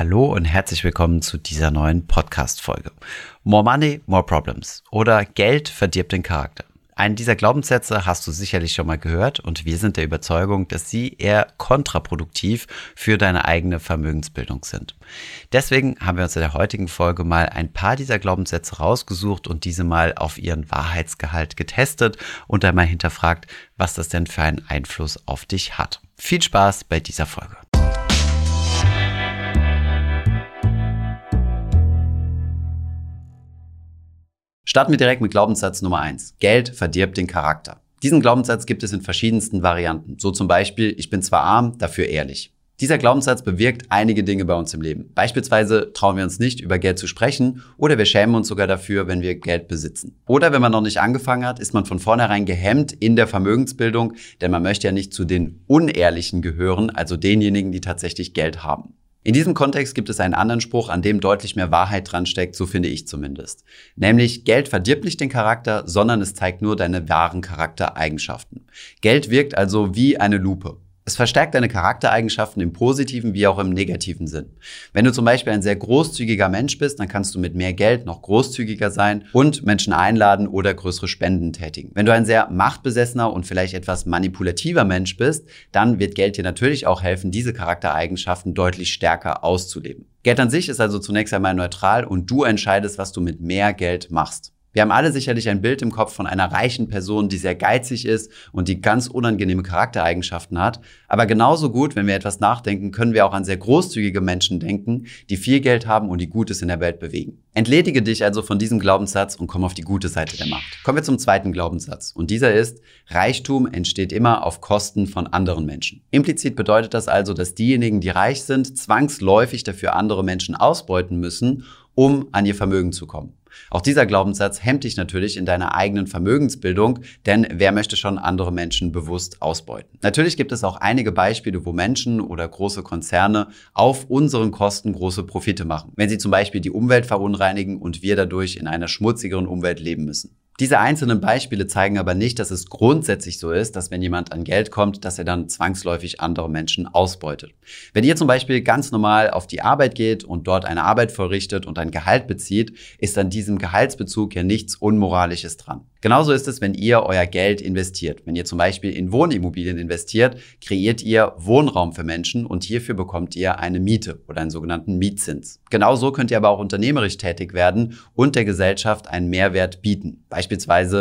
Hallo und herzlich willkommen zu dieser neuen Podcast-Folge. More Money, More Problems oder Geld verdirbt den Charakter. Einen dieser Glaubenssätze hast du sicherlich schon mal gehört und wir sind der Überzeugung, dass sie eher kontraproduktiv für deine eigene Vermögensbildung sind. Deswegen haben wir uns in der heutigen Folge mal ein paar dieser Glaubenssätze rausgesucht und diese mal auf ihren Wahrheitsgehalt getestet und einmal hinterfragt, was das denn für einen Einfluss auf dich hat. Viel Spaß bei dieser Folge. Starten wir direkt mit Glaubenssatz Nummer eins: Geld verdirbt den Charakter. Diesen Glaubenssatz gibt es in verschiedensten Varianten. So zum Beispiel, ich bin zwar arm, dafür ehrlich. Dieser Glaubenssatz bewirkt einige Dinge bei uns im Leben. Beispielsweise trauen wir uns nicht, über Geld zu sprechen oder wir schämen uns sogar dafür, wenn wir Geld besitzen. Oder wenn man noch nicht angefangen hat, ist man von vornherein gehemmt in der Vermögensbildung, denn man möchte ja nicht zu den Unehrlichen gehören, also denjenigen, die tatsächlich Geld haben. In diesem Kontext gibt es einen anderen Spruch, an dem deutlich mehr Wahrheit dran steckt, so finde ich zumindest. Nämlich, Geld verdirbt nicht den Charakter, sondern es zeigt nur deine wahren Charaktereigenschaften. Geld wirkt also wie eine Lupe. Es verstärkt deine Charaktereigenschaften im positiven wie auch im negativen Sinn. Wenn du zum Beispiel ein sehr großzügiger Mensch bist, dann kannst du mit mehr Geld noch großzügiger sein und Menschen einladen oder größere Spenden tätigen. Wenn du ein sehr machtbesessener und vielleicht etwas manipulativer Mensch bist, dann wird Geld dir natürlich auch helfen, diese Charaktereigenschaften deutlich stärker auszuleben. Geld an sich ist also zunächst einmal neutral und du entscheidest, was du mit mehr Geld machst. Wir haben alle sicherlich ein Bild im Kopf von einer reichen Person, die sehr geizig ist und die ganz unangenehme Charaktereigenschaften hat. Aber genauso gut, wenn wir etwas nachdenken, können wir auch an sehr großzügige Menschen denken, die viel Geld haben und die Gutes in der Welt bewegen. Entledige dich also von diesem Glaubenssatz und komm auf die gute Seite der Macht. Kommen wir zum zweiten Glaubenssatz. Und dieser ist, Reichtum entsteht immer auf Kosten von anderen Menschen. Implizit bedeutet das also, dass diejenigen, die reich sind, zwangsläufig dafür andere Menschen ausbeuten müssen, um an ihr Vermögen zu kommen. Auch dieser Glaubenssatz hemmt dich natürlich in deiner eigenen Vermögensbildung, denn wer möchte schon andere Menschen bewusst ausbeuten? Natürlich gibt es auch einige Beispiele, wo Menschen oder große Konzerne auf unseren Kosten große Profite machen. Wenn sie zum Beispiel die Umwelt verunreinigen und wir dadurch in einer schmutzigeren Umwelt leben müssen. Diese einzelnen Beispiele zeigen aber nicht, dass es grundsätzlich so ist, dass wenn jemand an Geld kommt, dass er dann zwangsläufig andere Menschen ausbeutet. Wenn ihr zum Beispiel ganz normal auf die Arbeit geht und dort eine Arbeit vollrichtet und ein Gehalt bezieht, ist an diesem Gehaltsbezug ja nichts Unmoralisches dran. Genauso ist es, wenn ihr euer Geld investiert. Wenn ihr zum Beispiel in Wohnimmobilien investiert, kreiert ihr Wohnraum für Menschen und hierfür bekommt ihr eine Miete oder einen sogenannten Mietzins. Genauso könnt ihr aber auch unternehmerisch tätig werden und der Gesellschaft einen Mehrwert bieten. Beispielsweise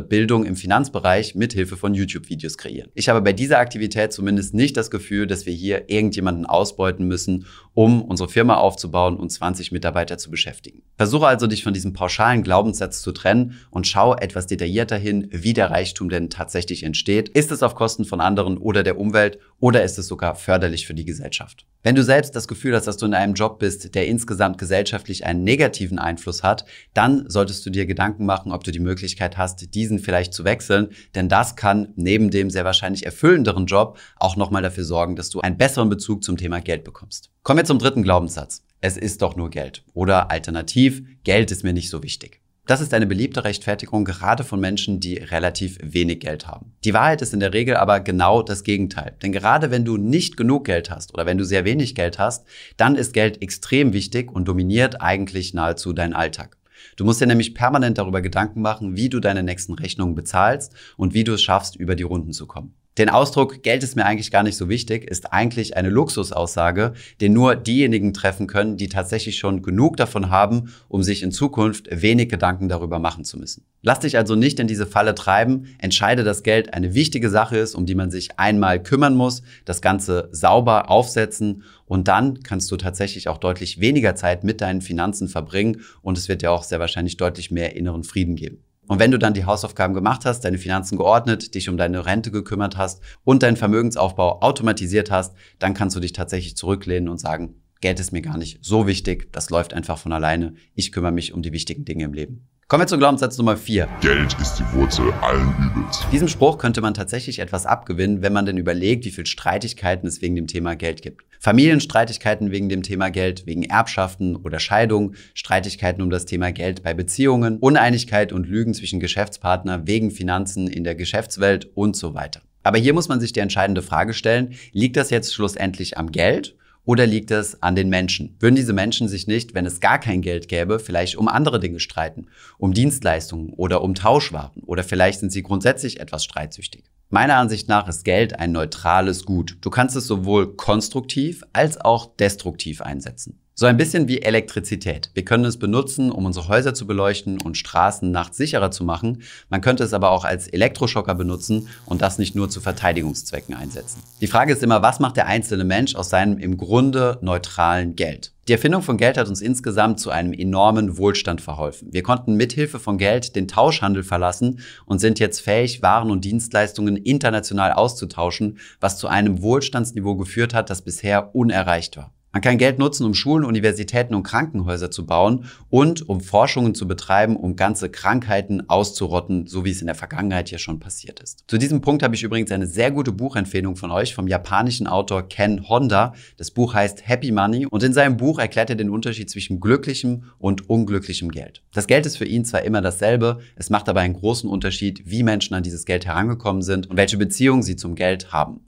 Bildung im Finanzbereich mit Hilfe von YouTube-Videos kreieren. Ich habe bei dieser Aktivität zumindest nicht das Gefühl, dass wir hier irgendjemanden ausbeuten müssen, um unsere Firma aufzubauen und 20 Mitarbeiter zu beschäftigen. Versuche also dich von diesem pauschalen Glaubenssatz zu trennen und schau etwas detaillierter hin, wie der Reichtum denn tatsächlich entsteht. Ist es auf Kosten von anderen oder der Umwelt oder ist es sogar förderlich für die Gesellschaft? Wenn du selbst das Gefühl hast, dass du in einem Job bist, der insgesamt gesellschaftlich einen negativen Einfluss hat, dann solltest du dir Gedanken machen, ob du die Möglichkeit hast, diesen vielleicht zu wechseln, denn das kann neben dem sehr wahrscheinlich erfüllenderen Job auch nochmal dafür sorgen, dass du einen besseren Bezug zum Thema Geld bekommst. Kommen wir zum dritten Glaubenssatz. Es ist doch nur Geld. Oder alternativ, Geld ist mir nicht so wichtig. Das ist eine beliebte Rechtfertigung gerade von Menschen, die relativ wenig Geld haben. Die Wahrheit ist in der Regel aber genau das Gegenteil. Denn gerade wenn du nicht genug Geld hast oder wenn du sehr wenig Geld hast, dann ist Geld extrem wichtig und dominiert eigentlich nahezu deinen Alltag. Du musst dir nämlich permanent darüber Gedanken machen, wie du deine nächsten Rechnungen bezahlst und wie du es schaffst, über die Runden zu kommen. Den Ausdruck Geld ist mir eigentlich gar nicht so wichtig ist eigentlich eine Luxusaussage, den nur diejenigen treffen können, die tatsächlich schon genug davon haben, um sich in Zukunft wenig Gedanken darüber machen zu müssen. Lass dich also nicht in diese Falle treiben, entscheide, dass Geld eine wichtige Sache ist, um die man sich einmal kümmern muss, das Ganze sauber aufsetzen und dann kannst du tatsächlich auch deutlich weniger Zeit mit deinen Finanzen verbringen und es wird dir auch sehr wahrscheinlich deutlich mehr inneren Frieden geben. Und wenn du dann die Hausaufgaben gemacht hast, deine Finanzen geordnet, dich um deine Rente gekümmert hast und deinen Vermögensaufbau automatisiert hast, dann kannst du dich tatsächlich zurücklehnen und sagen, Geld ist mir gar nicht so wichtig, das läuft einfach von alleine, ich kümmere mich um die wichtigen Dinge im Leben. Kommen wir zu Glaubenssatz Nummer 4. Geld ist die Wurzel allen Übels. Diesem Spruch könnte man tatsächlich etwas abgewinnen, wenn man denn überlegt, wie viel Streitigkeiten es wegen dem Thema Geld gibt. Familienstreitigkeiten wegen dem Thema Geld, wegen Erbschaften oder Scheidung, Streitigkeiten um das Thema Geld bei Beziehungen, Uneinigkeit und Lügen zwischen Geschäftspartner wegen Finanzen in der Geschäftswelt und so weiter. Aber hier muss man sich die entscheidende Frage stellen, liegt das jetzt schlussendlich am Geld Oder liegt es an den Menschen? Würden diese Menschen sich nicht, wenn es gar kein Geld gäbe, vielleicht um andere Dinge streiten? Um Dienstleistungen oder um Tauschwaren? Oder vielleicht sind sie grundsätzlich etwas streitsüchtig? Meiner Ansicht nach ist Geld ein neutrales Gut. Du kannst es sowohl konstruktiv als auch destruktiv einsetzen. So ein bisschen wie Elektrizität. Wir können es benutzen, um unsere Häuser zu beleuchten und Straßen nachts sicherer zu machen. Man könnte es aber auch als Elektroschocker benutzen und das nicht nur zu Verteidigungszwecken einsetzen. Die Frage ist immer, was macht der einzelne Mensch aus seinem im Grunde neutralen Geld? Die Erfindung von Geld hat uns insgesamt zu einem enormen Wohlstand verholfen. Wir konnten mithilfe von Geld den Tauschhandel verlassen und sind jetzt fähig, Waren und Dienstleistungen international auszutauschen, was zu einem Wohlstandsniveau geführt hat, das bisher unerreicht war. Man kann Geld nutzen, um Schulen, Universitäten und Krankenhäuser zu bauen und um Forschungen zu betreiben, um ganze Krankheiten auszurotten, so wie es in der Vergangenheit ja schon passiert ist. Zu diesem Punkt habe ich übrigens eine sehr gute Buchempfehlung von euch vom japanischen Autor Ken Honda. Das Buch heißt Happy Money und in seinem Buch erklärt er den Unterschied zwischen glücklichem und unglücklichem Geld. Das Geld ist für ihn zwar immer dasselbe, es macht aber einen großen Unterschied, wie Menschen an dieses Geld herangekommen sind und welche Beziehungen sie zum Geld haben.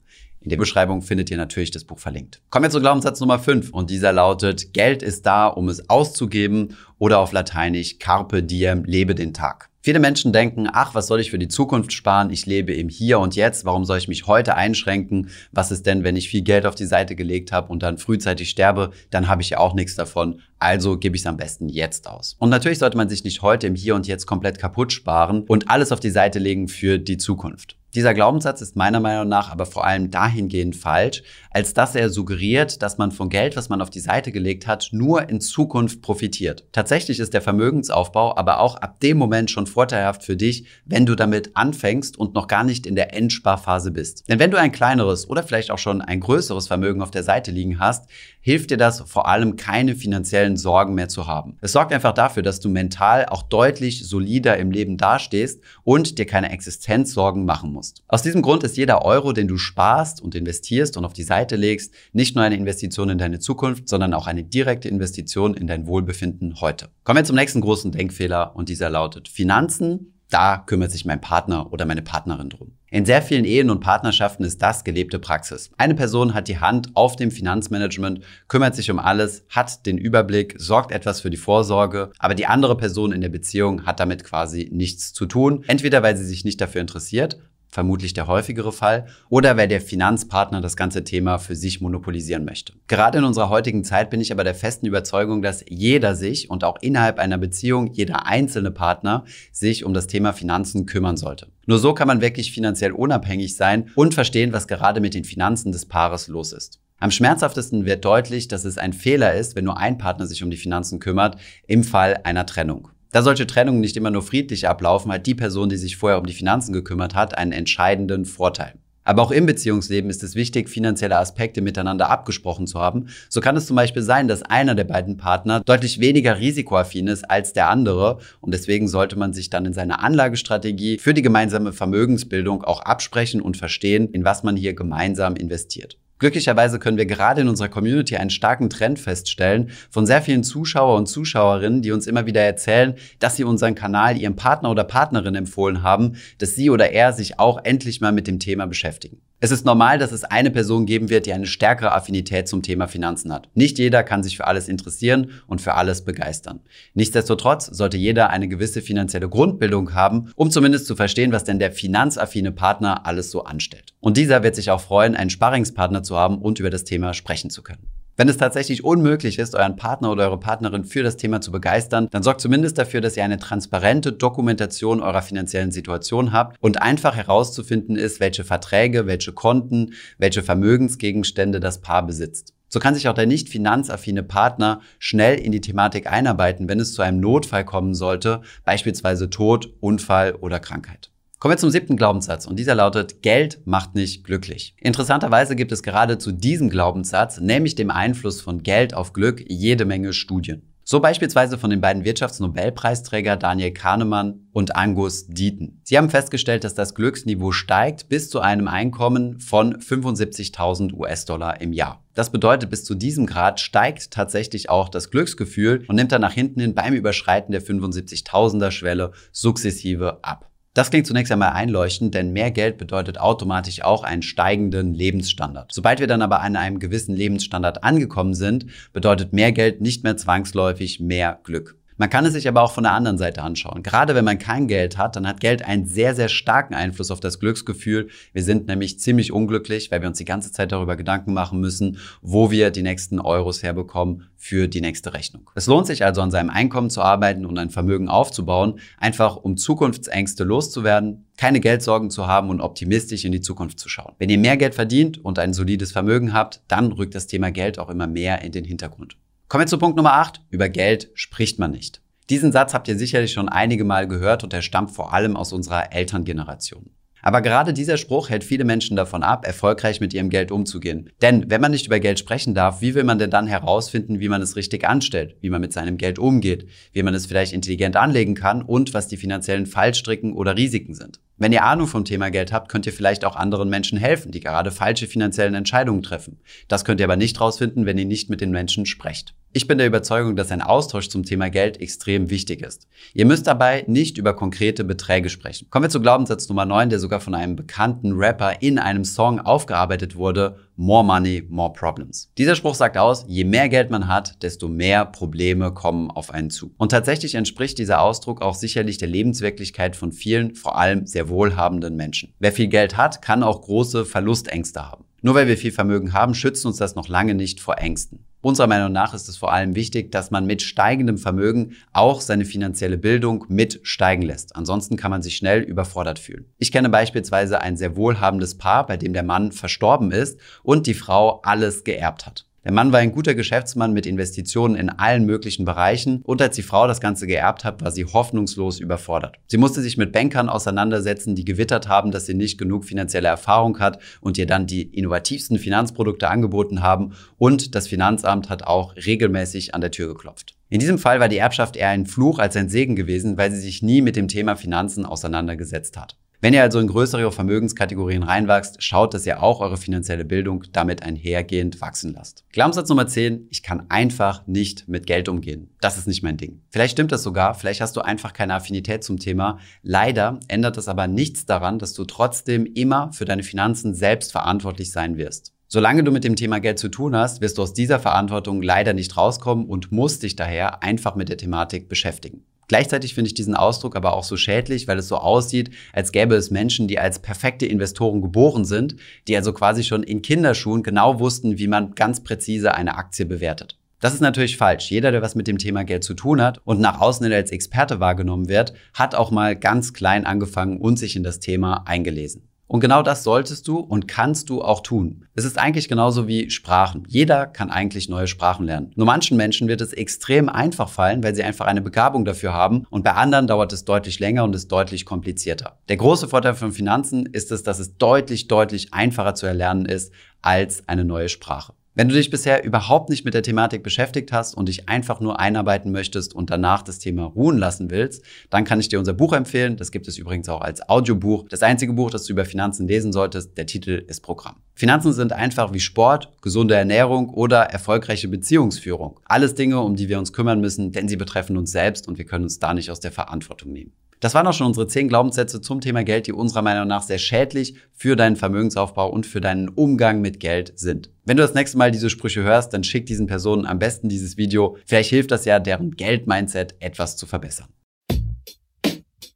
In der Beschreibung findet ihr natürlich das Buch verlinkt. Kommen wir zu Glaubenssatz Nummer 5 und dieser lautet, Geld ist da, um es auszugeben oder auf Lateinisch Carpe diem, lebe den Tag. Viele Menschen denken, ach, was soll ich für die Zukunft sparen? Ich lebe im Hier und Jetzt. Warum soll ich mich heute einschränken? Was ist denn, wenn ich viel Geld auf die Seite gelegt habe und dann frühzeitig sterbe? Dann habe ich ja auch nichts davon. Also gebe ich es am besten jetzt aus. Und natürlich sollte man sich nicht heute im Hier und Jetzt komplett kaputt sparen und alles auf die Seite legen für die Zukunft. Dieser Glaubenssatz ist meiner Meinung nach aber vor allem dahingehend falsch, als dass er suggeriert, dass man von Geld, was man auf die Seite gelegt hat, nur in Zukunft profitiert. Tatsächlich ist der Vermögensaufbau aber auch ab dem Moment schon vorteilhaft für dich, wenn du damit anfängst und noch gar nicht in der Endsparphase bist. Denn wenn du ein kleineres oder vielleicht auch schon ein größeres Vermögen auf der Seite liegen hast, hilft dir das vor allem keine finanziellen Sorgen mehr zu haben. Es sorgt einfach dafür, dass du mental auch deutlich solider im Leben dastehst und dir keine Existenzsorgen machen musst. Aus diesem Grund ist jeder Euro, den du sparst und investierst und auf die Seite legst, nicht nur eine Investition in deine Zukunft, sondern auch eine direkte Investition in dein Wohlbefinden heute. Kommen wir zum nächsten großen Denkfehler und dieser lautet Finanzen. Da kümmert sich mein Partner oder meine Partnerin drum. In sehr vielen Ehen und Partnerschaften ist das gelebte Praxis. Eine Person hat die Hand auf dem Finanzmanagement, kümmert sich um alles, hat den Überblick, sorgt etwas für die Vorsorge, aber die andere Person in der Beziehung hat damit quasi nichts zu tun. Entweder weil sie sich nicht dafür interessiert vermutlich der häufigere Fall, oder weil der Finanzpartner das ganze Thema für sich monopolisieren möchte. Gerade in unserer heutigen Zeit bin ich aber der festen Überzeugung, dass jeder sich und auch innerhalb einer Beziehung jeder einzelne Partner sich um das Thema Finanzen kümmern sollte. Nur so kann man wirklich finanziell unabhängig sein und verstehen, was gerade mit den Finanzen des Paares los ist. Am schmerzhaftesten wird deutlich, dass es ein Fehler ist, wenn nur ein Partner sich um die Finanzen kümmert, im Fall einer Trennung. Da solche Trennungen nicht immer nur friedlich ablaufen, hat die Person, die sich vorher um die Finanzen gekümmert hat, einen entscheidenden Vorteil. Aber auch im Beziehungsleben ist es wichtig, finanzielle Aspekte miteinander abgesprochen zu haben. So kann es zum Beispiel sein, dass einer der beiden Partner deutlich weniger risikoaffin ist als der andere und deswegen sollte man sich dann in seiner Anlagestrategie für die gemeinsame Vermögensbildung auch absprechen und verstehen, in was man hier gemeinsam investiert. Glücklicherweise können wir gerade in unserer Community einen starken Trend feststellen von sehr vielen Zuschauer und Zuschauerinnen, die uns immer wieder erzählen, dass sie unseren Kanal ihrem Partner oder Partnerin empfohlen haben, dass sie oder er sich auch endlich mal mit dem Thema beschäftigen. Es ist normal, dass es eine Person geben wird, die eine stärkere Affinität zum Thema Finanzen hat. Nicht jeder kann sich für alles interessieren und für alles begeistern. Nichtsdestotrotz sollte jeder eine gewisse finanzielle Grundbildung haben, um zumindest zu verstehen, was denn der finanzaffine Partner alles so anstellt. Und dieser wird sich auch freuen, einen Sparringspartner zu haben und über das Thema sprechen zu können. Wenn es tatsächlich unmöglich ist, euren Partner oder eure Partnerin für das Thema zu begeistern, dann sorgt zumindest dafür, dass ihr eine transparente Dokumentation eurer finanziellen Situation habt und einfach herauszufinden ist, welche Verträge, welche Konten, welche Vermögensgegenstände das Paar besitzt. So kann sich auch der nicht finanzaffine Partner schnell in die Thematik einarbeiten, wenn es zu einem Notfall kommen sollte, beispielsweise Tod, Unfall oder Krankheit. Kommen wir zum siebten Glaubenssatz und dieser lautet, Geld macht nicht glücklich. Interessanterweise gibt es gerade zu diesem Glaubenssatz, nämlich dem Einfluss von Geld auf Glück, jede Menge Studien. So beispielsweise von den beiden Wirtschaftsnobelpreisträger Daniel Kahnemann und Angus Deaton. Sie haben festgestellt, dass das Glücksniveau steigt bis zu einem Einkommen von 75.000 US-Dollar im Jahr. Das bedeutet, bis zu diesem Grad steigt tatsächlich auch das Glücksgefühl und nimmt dann nach hinten hin beim Überschreiten der 75.000er Schwelle sukzessive ab. Das klingt zunächst einmal einleuchtend, denn mehr Geld bedeutet automatisch auch einen steigenden Lebensstandard. Sobald wir dann aber an einem gewissen Lebensstandard angekommen sind, bedeutet mehr Geld nicht mehr zwangsläufig mehr Glück. Man kann es sich aber auch von der anderen Seite anschauen. Gerade wenn man kein Geld hat, dann hat Geld einen sehr, sehr starken Einfluss auf das Glücksgefühl. Wir sind nämlich ziemlich unglücklich, weil wir uns die ganze Zeit darüber Gedanken machen müssen, wo wir die nächsten Euros herbekommen für die nächste Rechnung. Es lohnt sich also an seinem Einkommen zu arbeiten und ein Vermögen aufzubauen, einfach um Zukunftsängste loszuwerden, keine Geldsorgen zu haben und optimistisch in die Zukunft zu schauen. Wenn ihr mehr Geld verdient und ein solides Vermögen habt, dann rückt das Thema Geld auch immer mehr in den Hintergrund. Kommen wir zu Punkt Nummer 8. Über Geld spricht man nicht. Diesen Satz habt ihr sicherlich schon einige Mal gehört und er stammt vor allem aus unserer Elterngeneration. Aber gerade dieser Spruch hält viele Menschen davon ab, erfolgreich mit ihrem Geld umzugehen. Denn wenn man nicht über Geld sprechen darf, wie will man denn dann herausfinden, wie man es richtig anstellt, wie man mit seinem Geld umgeht, wie man es vielleicht intelligent anlegen kann und was die finanziellen Fallstricken oder Risiken sind? Wenn ihr Ahnung vom Thema Geld habt, könnt ihr vielleicht auch anderen Menschen helfen, die gerade falsche finanziellen Entscheidungen treffen. Das könnt ihr aber nicht rausfinden, wenn ihr nicht mit den Menschen sprecht. Ich bin der Überzeugung, dass ein Austausch zum Thema Geld extrem wichtig ist. Ihr müsst dabei nicht über konkrete Beträge sprechen. Kommen wir zu Glaubenssatz Nummer 9, der sogar von einem bekannten Rapper in einem Song aufgearbeitet wurde. More money, more problems. Dieser Spruch sagt aus, je mehr Geld man hat, desto mehr Probleme kommen auf einen zu. Und tatsächlich entspricht dieser Ausdruck auch sicherlich der Lebenswirklichkeit von vielen, vor allem sehr wohlhabenden Menschen. Wer viel Geld hat, kann auch große Verlustängste haben. Nur weil wir viel Vermögen haben, schützt uns das noch lange nicht vor Ängsten. Unserer Meinung nach ist es vor allem wichtig, dass man mit steigendem Vermögen auch seine finanzielle Bildung mit steigen lässt. Ansonsten kann man sich schnell überfordert fühlen. Ich kenne beispielsweise ein sehr wohlhabendes Paar, bei dem der Mann verstorben ist und die Frau alles geerbt hat. Der Mann war ein guter Geschäftsmann mit Investitionen in allen möglichen Bereichen und als die Frau das Ganze geerbt hat, war sie hoffnungslos überfordert. Sie musste sich mit Bankern auseinandersetzen, die gewittert haben, dass sie nicht genug finanzielle Erfahrung hat und ihr dann die innovativsten Finanzprodukte angeboten haben und das Finanzamt hat auch regelmäßig an der Tür geklopft. In diesem Fall war die Erbschaft eher ein Fluch als ein Segen gewesen, weil sie sich nie mit dem Thema Finanzen auseinandergesetzt hat. Wenn ihr also in größere Vermögenskategorien reinwachst, schaut, dass ihr auch eure finanzielle Bildung damit einhergehend wachsen lasst. Glaubenssatz Nummer 10, ich kann einfach nicht mit Geld umgehen. Das ist nicht mein Ding. Vielleicht stimmt das sogar, vielleicht hast du einfach keine Affinität zum Thema. Leider ändert das aber nichts daran, dass du trotzdem immer für deine Finanzen selbst verantwortlich sein wirst. Solange du mit dem Thema Geld zu tun hast, wirst du aus dieser Verantwortung leider nicht rauskommen und musst dich daher einfach mit der Thematik beschäftigen. Gleichzeitig finde ich diesen Ausdruck aber auch so schädlich, weil es so aussieht, als gäbe es Menschen, die als perfekte Investoren geboren sind, die also quasi schon in Kinderschuhen genau wussten, wie man ganz präzise eine Aktie bewertet. Das ist natürlich falsch. Jeder, der was mit dem Thema Geld zu tun hat und nach außen hin als Experte wahrgenommen wird, hat auch mal ganz klein angefangen und sich in das Thema eingelesen. Und genau das solltest du und kannst du auch tun. Es ist eigentlich genauso wie Sprachen. Jeder kann eigentlich neue Sprachen lernen. Nur manchen Menschen wird es extrem einfach fallen, weil sie einfach eine Begabung dafür haben und bei anderen dauert es deutlich länger und ist deutlich komplizierter. Der große Vorteil von Finanzen ist es, dass es deutlich, deutlich einfacher zu erlernen ist als eine neue Sprache. Wenn du dich bisher überhaupt nicht mit der Thematik beschäftigt hast und dich einfach nur einarbeiten möchtest und danach das Thema ruhen lassen willst, dann kann ich dir unser Buch empfehlen. Das gibt es übrigens auch als Audiobuch. Das einzige Buch, das du über Finanzen lesen solltest, der Titel ist Programm. Finanzen sind einfach wie Sport, gesunde Ernährung oder erfolgreiche Beziehungsführung. Alles Dinge, um die wir uns kümmern müssen, denn sie betreffen uns selbst und wir können uns da nicht aus der Verantwortung nehmen. Das waren auch schon unsere zehn Glaubenssätze zum Thema Geld, die unserer Meinung nach sehr schädlich für deinen Vermögensaufbau und für deinen Umgang mit Geld sind. Wenn du das nächste Mal diese Sprüche hörst, dann schick diesen Personen am besten dieses Video. Vielleicht hilft das ja, deren Geld-Mindset etwas zu verbessern.